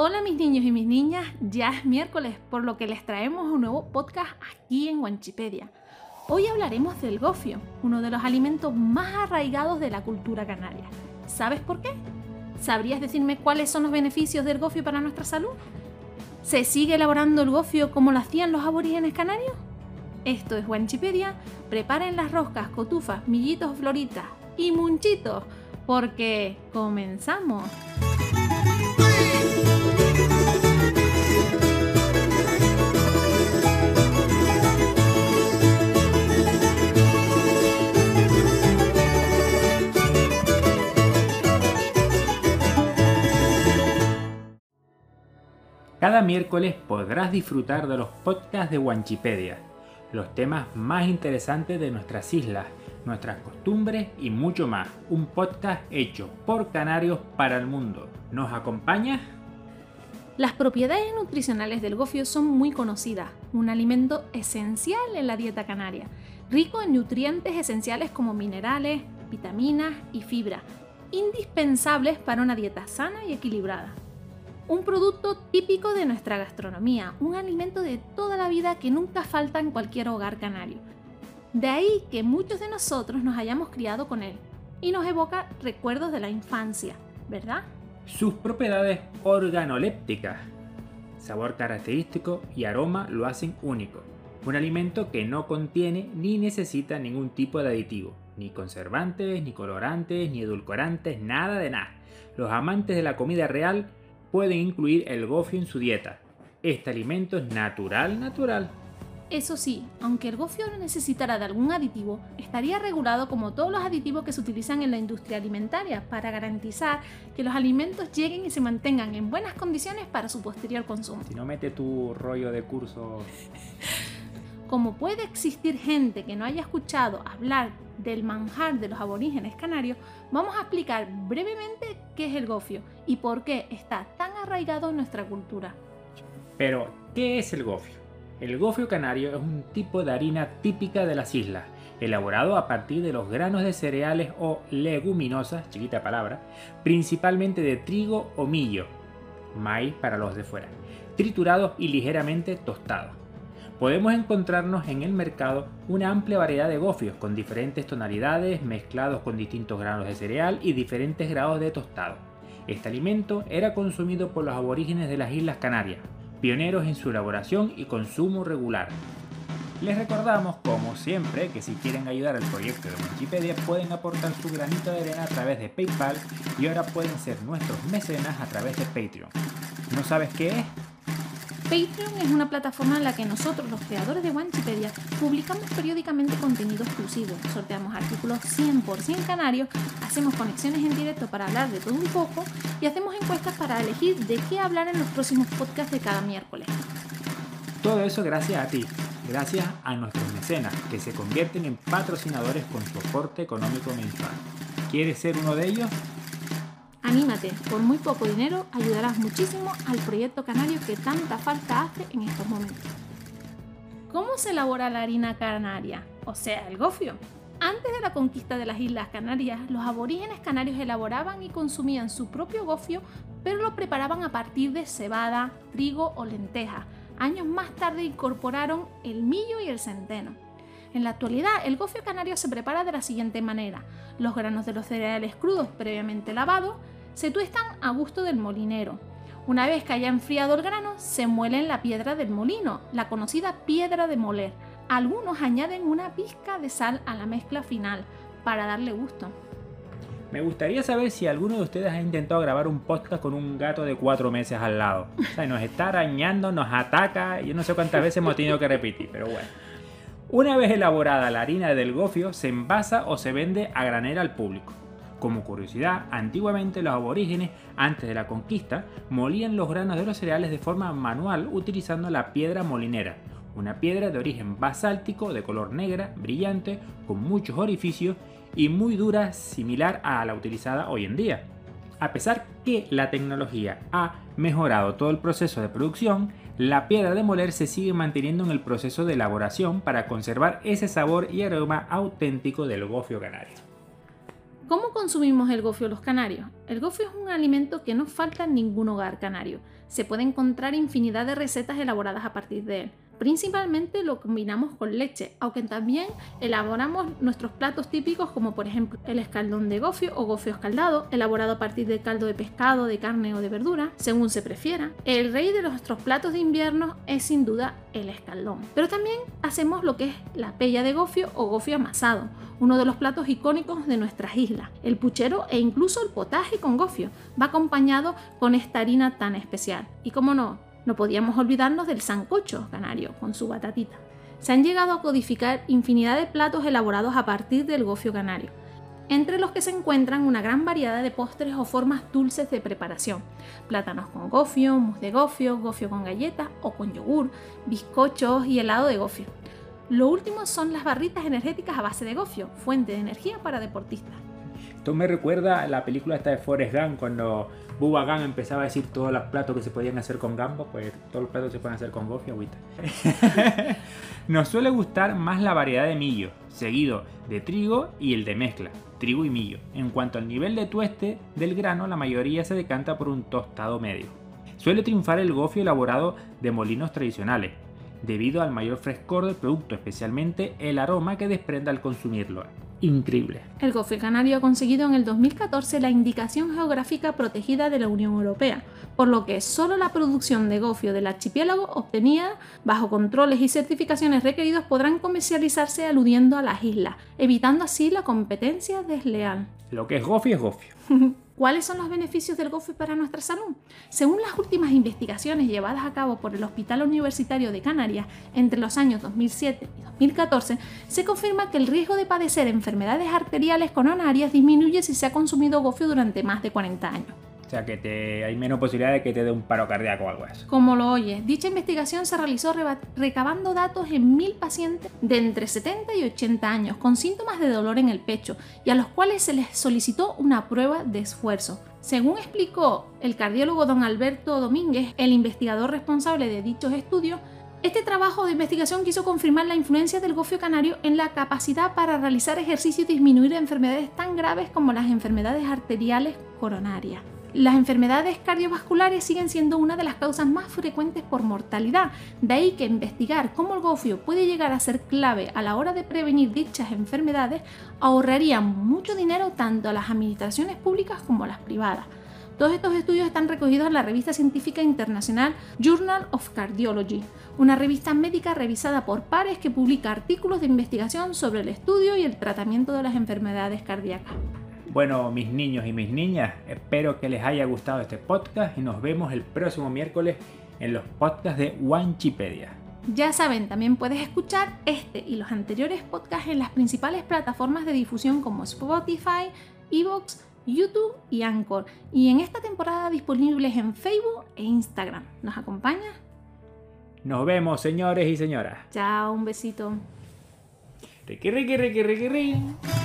Hola mis niños y mis niñas, ya es miércoles, por lo que les traemos un nuevo podcast aquí en Wanchipedia. Hoy hablaremos del gofio, uno de los alimentos más arraigados de la cultura canaria. ¿Sabes por qué? ¿Sabrías decirme cuáles son los beneficios del gofio para nuestra salud? ¿Se sigue elaborando el gofio como lo hacían los aborígenes canarios? Esto es Wanchipedia. Preparen las roscas, cotufas, millitos, floritas y munchitos, porque comenzamos. Cada miércoles podrás disfrutar de los podcasts de Wanchipedia, los temas más interesantes de nuestras islas, nuestras costumbres y mucho más. Un podcast hecho por canarios para el mundo. ¿Nos acompañas? Las propiedades nutricionales del gofio son muy conocidas, un alimento esencial en la dieta canaria, rico en nutrientes esenciales como minerales, vitaminas y fibra, indispensables para una dieta sana y equilibrada un producto típico de nuestra gastronomía, un alimento de toda la vida que nunca falta en cualquier hogar canario. De ahí que muchos de nosotros nos hayamos criado con él y nos evoca recuerdos de la infancia, ¿verdad? Sus propiedades organolépticas, sabor característico y aroma lo hacen único. Un alimento que no contiene ni necesita ningún tipo de aditivo, ni conservantes, ni colorantes, ni edulcorantes, nada de nada. Los amantes de la comida real pueden incluir el gofio en su dieta. Este alimento es natural, natural. Eso sí, aunque el gofio no necesitara de algún aditivo, estaría regulado como todos los aditivos que se utilizan en la industria alimentaria para garantizar que los alimentos lleguen y se mantengan en buenas condiciones para su posterior consumo. Si no mete tu rollo de curso... Como puede existir gente que no haya escuchado hablar del manjar de los aborígenes canarios, vamos a explicar brevemente qué es el gofio y por qué está tan arraigado en nuestra cultura. Pero, ¿qué es el gofio? El gofio canario es un tipo de harina típica de las islas, elaborado a partir de los granos de cereales o leguminosas, chiquita palabra, principalmente de trigo o millo, maíz para los de fuera, triturados y ligeramente tostados podemos encontrarnos en el mercado una amplia variedad de gofios con diferentes tonalidades mezclados con distintos granos de cereal y diferentes grados de tostado. Este alimento era consumido por los aborígenes de las Islas Canarias, pioneros en su elaboración y consumo regular. Les recordamos, como siempre, que si quieren ayudar al proyecto de Wikipedia pueden aportar su granito de arena a través de PayPal y ahora pueden ser nuestros mecenas a través de Patreon. ¿No sabes qué es? Patreon es una plataforma en la que nosotros, los creadores de Wanchipedia, publicamos periódicamente contenido exclusivo, sorteamos artículos 100% canarios, hacemos conexiones en directo para hablar de todo un poco y hacemos encuestas para elegir de qué hablar en los próximos podcasts de cada miércoles. Todo eso gracias a ti, gracias a nuestros mecenas, que se convierten en patrocinadores con soporte económico mensual. ¿Quieres ser uno de ellos? Anímate, por muy poco dinero ayudarás muchísimo al proyecto canario que tanta falta hace en estos momentos. ¿Cómo se elabora la harina canaria? O sea, el gofio. Antes de la conquista de las Islas Canarias, los aborígenes canarios elaboraban y consumían su propio gofio, pero lo preparaban a partir de cebada, trigo o lenteja. Años más tarde incorporaron el millo y el centeno. En la actualidad, el gofio canario se prepara de la siguiente manera. Los granos de los cereales crudos previamente lavados se tuestan a gusto del molinero. Una vez que haya enfriado el grano, se muele en la piedra del molino, la conocida piedra de moler. Algunos añaden una pizca de sal a la mezcla final para darle gusto. Me gustaría saber si alguno de ustedes ha intentado grabar un podcast con un gato de cuatro meses al lado. O sea, nos está arañando, nos ataca, y yo no sé cuántas veces hemos tenido que repetir, pero bueno. Una vez elaborada la harina del gofio, se envasa o se vende a granel al público. Como curiosidad, antiguamente los aborígenes, antes de la conquista, molían los granos de los cereales de forma manual utilizando la piedra molinera, una piedra de origen basáltico de color negra, brillante, con muchos orificios y muy dura, similar a la utilizada hoy en día. A pesar que la tecnología ha mejorado todo el proceso de producción, la piedra de moler se sigue manteniendo en el proceso de elaboración para conservar ese sabor y aroma auténtico del gofio canario. ¿Cómo consumimos el gofio los canarios? El gofio es un alimento que no falta en ningún hogar canario. Se puede encontrar infinidad de recetas elaboradas a partir de él. Principalmente lo combinamos con leche, aunque también elaboramos nuestros platos típicos como por ejemplo el escaldón de gofio o gofio escaldado, elaborado a partir de caldo de pescado, de carne o de verdura, según se prefiera. El rey de nuestros platos de invierno es sin duda el escaldón. Pero también hacemos lo que es la pella de gofio o gofio amasado, uno de los platos icónicos de nuestras islas. El puchero e incluso el potaje con gofio va acompañado con esta harina tan especial. Y como no, no podíamos olvidarnos del sancocho canario con su batatita. Se han llegado a codificar infinidad de platos elaborados a partir del gofio canario, entre los que se encuentran una gran variedad de postres o formas dulces de preparación. Plátanos con gofio, mousse de gofio, gofio con galletas o con yogur, bizcochos y helado de gofio. Lo último son las barritas energéticas a base de gofio, fuente de energía para deportistas. Esto me recuerda a la película esta de Forrest Gump cuando Bubba Gump empezaba a decir todos los platos que se podían hacer con gamba, pues todos los platos se pueden hacer con gofio agüita. Nos suele gustar más la variedad de millo, seguido de trigo y el de mezcla, trigo y millo. En cuanto al nivel de tueste del grano, la mayoría se decanta por un tostado medio. Suele triunfar el gofio elaborado de molinos tradicionales, debido al mayor frescor del producto, especialmente el aroma que desprende al consumirlo increíble. El gofio canario ha conseguido en el 2014 la indicación geográfica protegida de la Unión Europea, por lo que solo la producción de gofio del archipiélago obtenida bajo controles y certificaciones requeridos podrán comercializarse aludiendo a las islas, evitando así la competencia desleal. Lo que es gofio es gofio. ¿Cuáles son los beneficios del gofio para nuestra salud? Según las últimas investigaciones llevadas a cabo por el Hospital Universitario de Canarias entre los años 2007 y 2014, se confirma que el riesgo de padecer enfermedades arteriales coronarias disminuye si se ha consumido gofio durante más de 40 años. O sea, que te, hay menos posibilidad de que te dé un paro cardíaco o algo así. Como lo oyes, dicha investigación se realizó recabando datos en mil pacientes de entre 70 y 80 años con síntomas de dolor en el pecho y a los cuales se les solicitó una prueba de esfuerzo. Según explicó el cardiólogo don Alberto Domínguez, el investigador responsable de dichos estudios, este trabajo de investigación quiso confirmar la influencia del gofio canario en la capacidad para realizar ejercicio y disminuir enfermedades tan graves como las enfermedades arteriales coronarias. Las enfermedades cardiovasculares siguen siendo una de las causas más frecuentes por mortalidad, de ahí que investigar cómo el gofio puede llegar a ser clave a la hora de prevenir dichas enfermedades ahorraría mucho dinero tanto a las administraciones públicas como a las privadas. Todos estos estudios están recogidos en la revista científica internacional Journal of Cardiology, una revista médica revisada por pares que publica artículos de investigación sobre el estudio y el tratamiento de las enfermedades cardíacas. Bueno, mis niños y mis niñas, espero que les haya gustado este podcast y nos vemos el próximo miércoles en los podcasts de Wanchipedia. Ya saben, también puedes escuchar este y los anteriores podcasts en las principales plataformas de difusión como Spotify, Evox, YouTube y Anchor. Y en esta temporada disponibles en Facebook e Instagram. ¿Nos acompaña? Nos vemos, señores y señoras. Chao, un besito. Riqui, riqui, riqui, riqui, riqui.